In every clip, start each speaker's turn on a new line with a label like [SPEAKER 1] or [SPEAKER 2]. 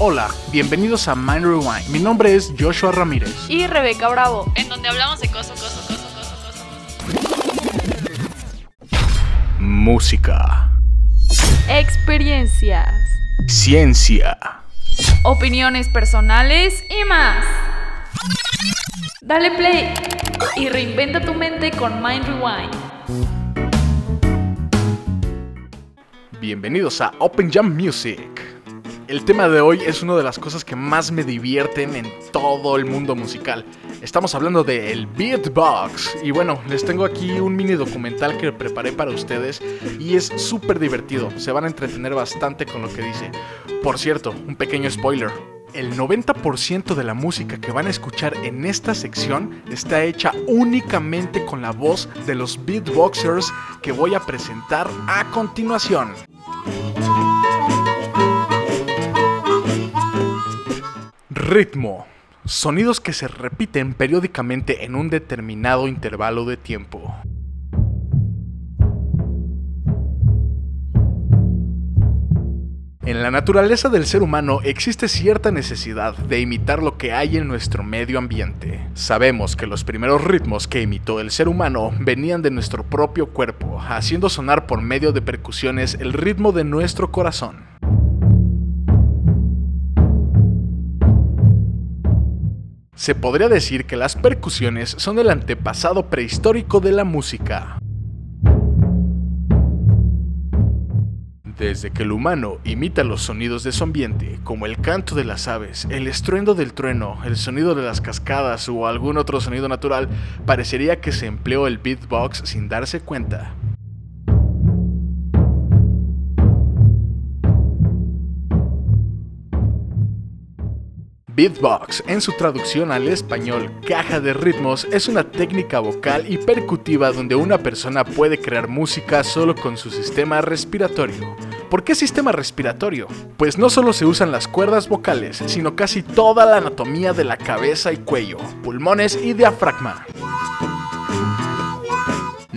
[SPEAKER 1] Hola, bienvenidos a Mind Rewind. Mi nombre es Joshua Ramírez.
[SPEAKER 2] Y Rebeca Bravo.
[SPEAKER 3] En donde hablamos de cosas, cosas, cosas, cosas, cosas.
[SPEAKER 1] Música.
[SPEAKER 2] Experiencias.
[SPEAKER 1] Ciencia.
[SPEAKER 2] Opiniones personales y más. Dale play y reinventa tu mente con Mind Rewind.
[SPEAKER 1] Bienvenidos a Open Jam Music. El tema de hoy es una de las cosas que más me divierten en todo el mundo musical. Estamos hablando de el beatbox. Y bueno, les tengo aquí un mini documental que preparé para ustedes y es súper divertido. Se van a entretener bastante con lo que dice. Por cierto, un pequeño spoiler. El 90% de la música que van a escuchar en esta sección está hecha únicamente con la voz de los beatboxers que voy a presentar a continuación. Ritmo. Sonidos que se repiten periódicamente en un determinado intervalo de tiempo. En la naturaleza del ser humano existe cierta necesidad de imitar lo que hay en nuestro medio ambiente. Sabemos que los primeros ritmos que imitó el ser humano venían de nuestro propio cuerpo, haciendo sonar por medio de percusiones el ritmo de nuestro corazón. Se podría decir que las percusiones son el antepasado prehistórico de la música. Desde que el humano imita los sonidos de su ambiente, como el canto de las aves, el estruendo del trueno, el sonido de las cascadas o algún otro sonido natural, parecería que se empleó el beatbox sin darse cuenta. Beatbox, en su traducción al español caja de ritmos, es una técnica vocal y percutiva donde una persona puede crear música solo con su sistema respiratorio. ¿Por qué sistema respiratorio? Pues no solo se usan las cuerdas vocales, sino casi toda la anatomía de la cabeza y cuello, pulmones y diafragma.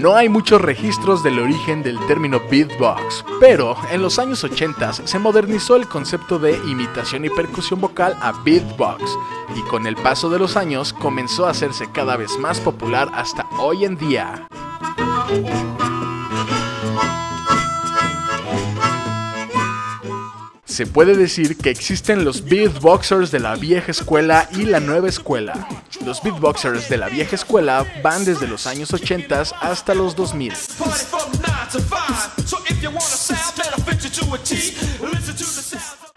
[SPEAKER 1] No hay muchos registros del origen del término beatbox, pero en los años 80 se modernizó el concepto de imitación y percusión vocal a beatbox, y con el paso de los años comenzó a hacerse cada vez más popular hasta hoy en día. Se puede decir que existen los beatboxers de la vieja escuela y la nueva escuela. Los beatboxers de la vieja escuela van desde los años 80 hasta los 2000.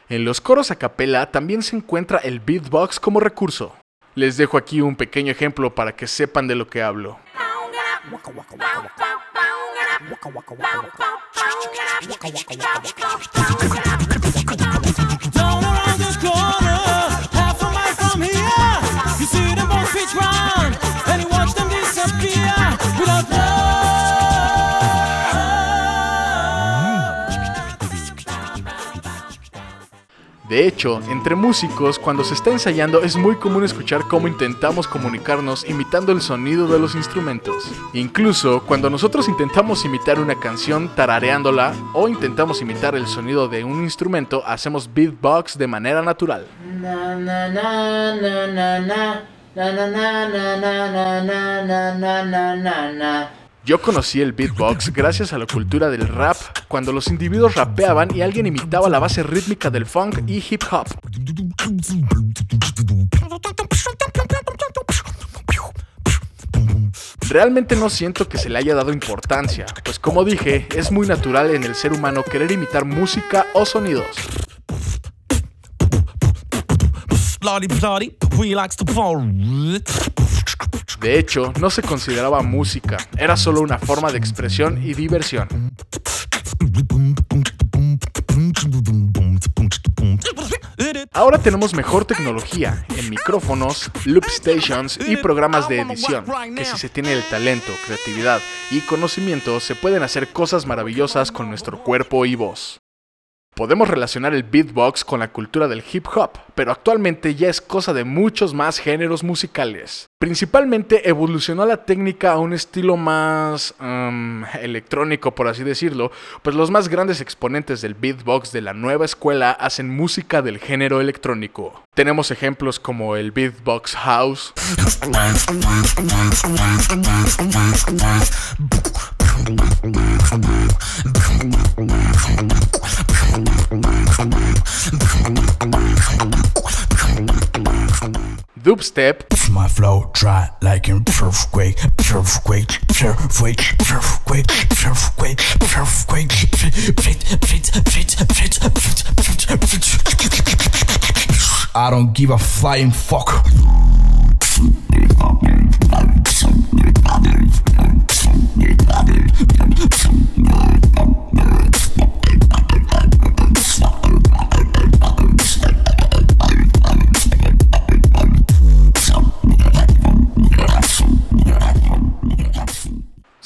[SPEAKER 1] En los coros a capela también se encuentra el beatbox como recurso. Les dejo aquí un pequeño ejemplo para que sepan de lo que hablo. De hecho, entre músicos, cuando se está ensayando es muy común escuchar cómo intentamos comunicarnos imitando el sonido de los instrumentos. Incluso cuando nosotros intentamos imitar una canción tarareándola o intentamos imitar el sonido de un instrumento, hacemos beatbox de manera natural. Yo conocí el beatbox gracias a la cultura del rap, cuando los individuos rapeaban y alguien imitaba la base rítmica del funk y hip hop. Realmente no siento que se le haya dado importancia, pues como dije, es muy natural en el ser humano querer imitar música o sonidos. De hecho, no se consideraba música, era solo una forma de expresión y diversión. Ahora tenemos mejor tecnología en micrófonos, loop stations y programas de edición, que si se tiene el talento, creatividad y conocimiento se pueden hacer cosas maravillosas con nuestro cuerpo y voz. Podemos relacionar el beatbox con la cultura del hip hop, pero actualmente ya es cosa de muchos más géneros musicales. Principalmente evolucionó la técnica a un estilo más um, electrónico, por así decirlo, pues los más grandes exponentes del beatbox de la nueva escuela hacen música del género electrónico. Tenemos ejemplos como el beatbox house, dubstep,
[SPEAKER 4] My flow dry like an earthquake, earthquake, earthquake, earthquake, earthquake, earthquake. I don't give a flying fuck.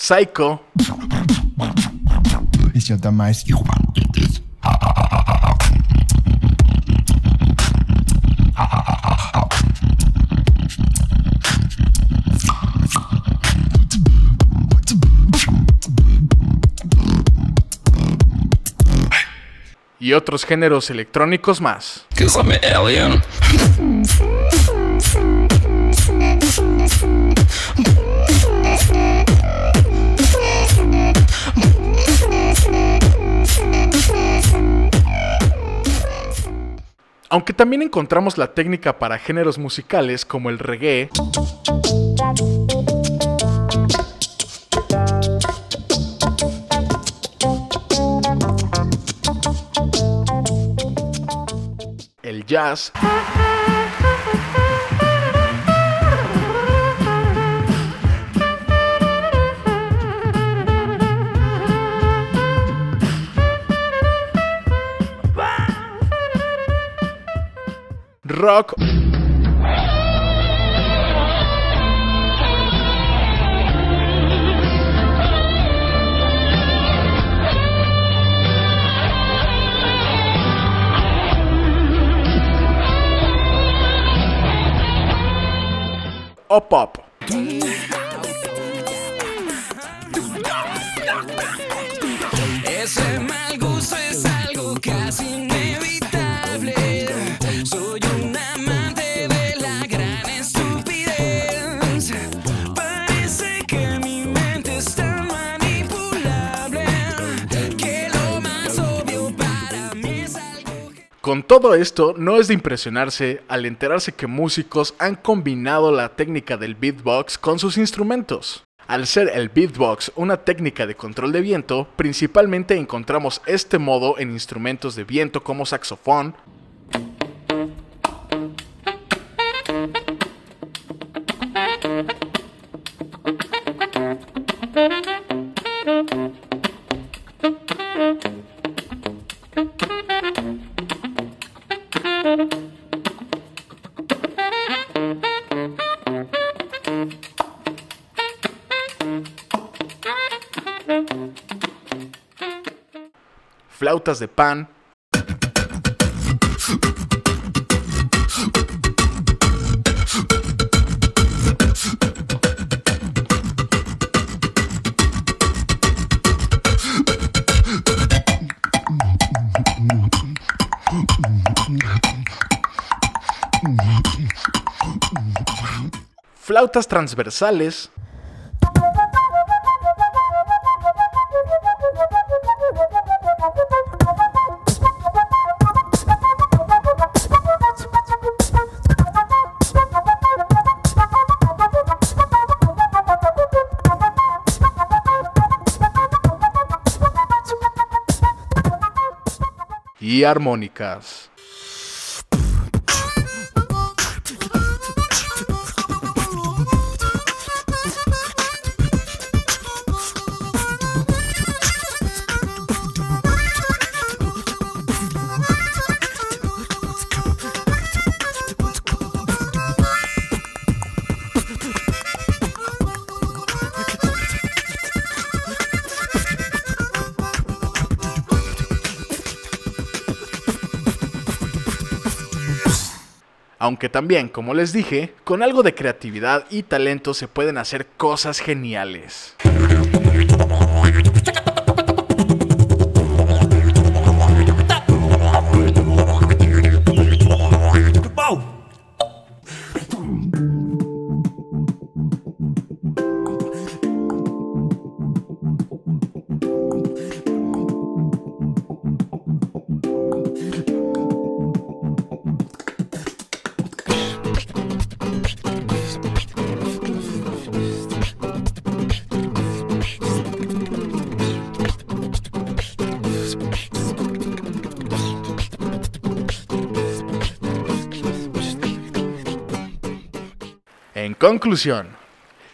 [SPEAKER 1] Psycho, y otros géneros electrónicos más.
[SPEAKER 5] Alien.
[SPEAKER 1] Aunque también encontramos la técnica para géneros musicales como el reggae, el jazz, rock.
[SPEAKER 6] Up, up.
[SPEAKER 1] Con todo esto, no es de impresionarse al enterarse que músicos han combinado la técnica del beatbox con sus instrumentos. Al ser el beatbox una técnica de control de viento, principalmente encontramos este modo en instrumentos de viento como saxofón, flautas de pan, flautas transversales, y armónicas. Aunque también, como les dije, con algo de creatividad y talento se pueden hacer cosas geniales. Conclusión,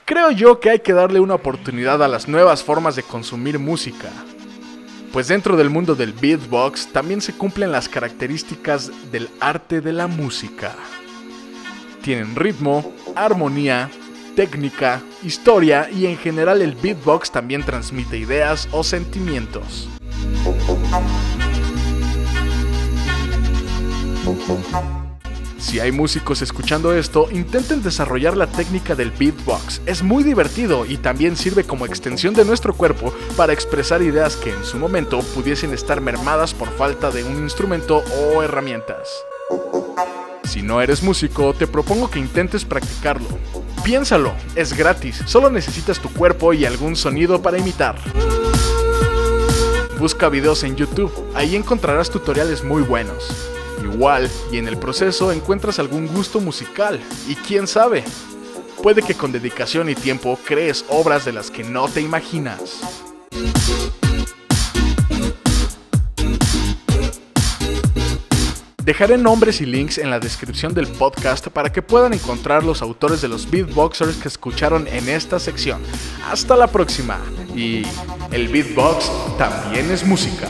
[SPEAKER 1] creo yo que hay que darle una oportunidad a las nuevas formas de consumir música. Pues dentro del mundo del beatbox también se cumplen las características del arte de la música. Tienen ritmo, armonía, técnica, historia y en general el beatbox también transmite ideas o sentimientos. Si hay músicos escuchando esto, intenten desarrollar la técnica del beatbox. Es muy divertido y también sirve como extensión de nuestro cuerpo para expresar ideas que en su momento pudiesen estar mermadas por falta de un instrumento o herramientas. Si no eres músico, te propongo que intentes practicarlo. Piénsalo, es gratis, solo necesitas tu cuerpo y algún sonido para imitar. Busca videos en YouTube, ahí encontrarás tutoriales muy buenos. Igual, y en el proceso encuentras algún gusto musical, y quién sabe, puede que con dedicación y tiempo crees obras de las que no te imaginas. Dejaré nombres y links en la descripción del podcast para que puedan encontrar los autores de los beatboxers que escucharon en esta sección. Hasta la próxima. Y el beatbox también es música.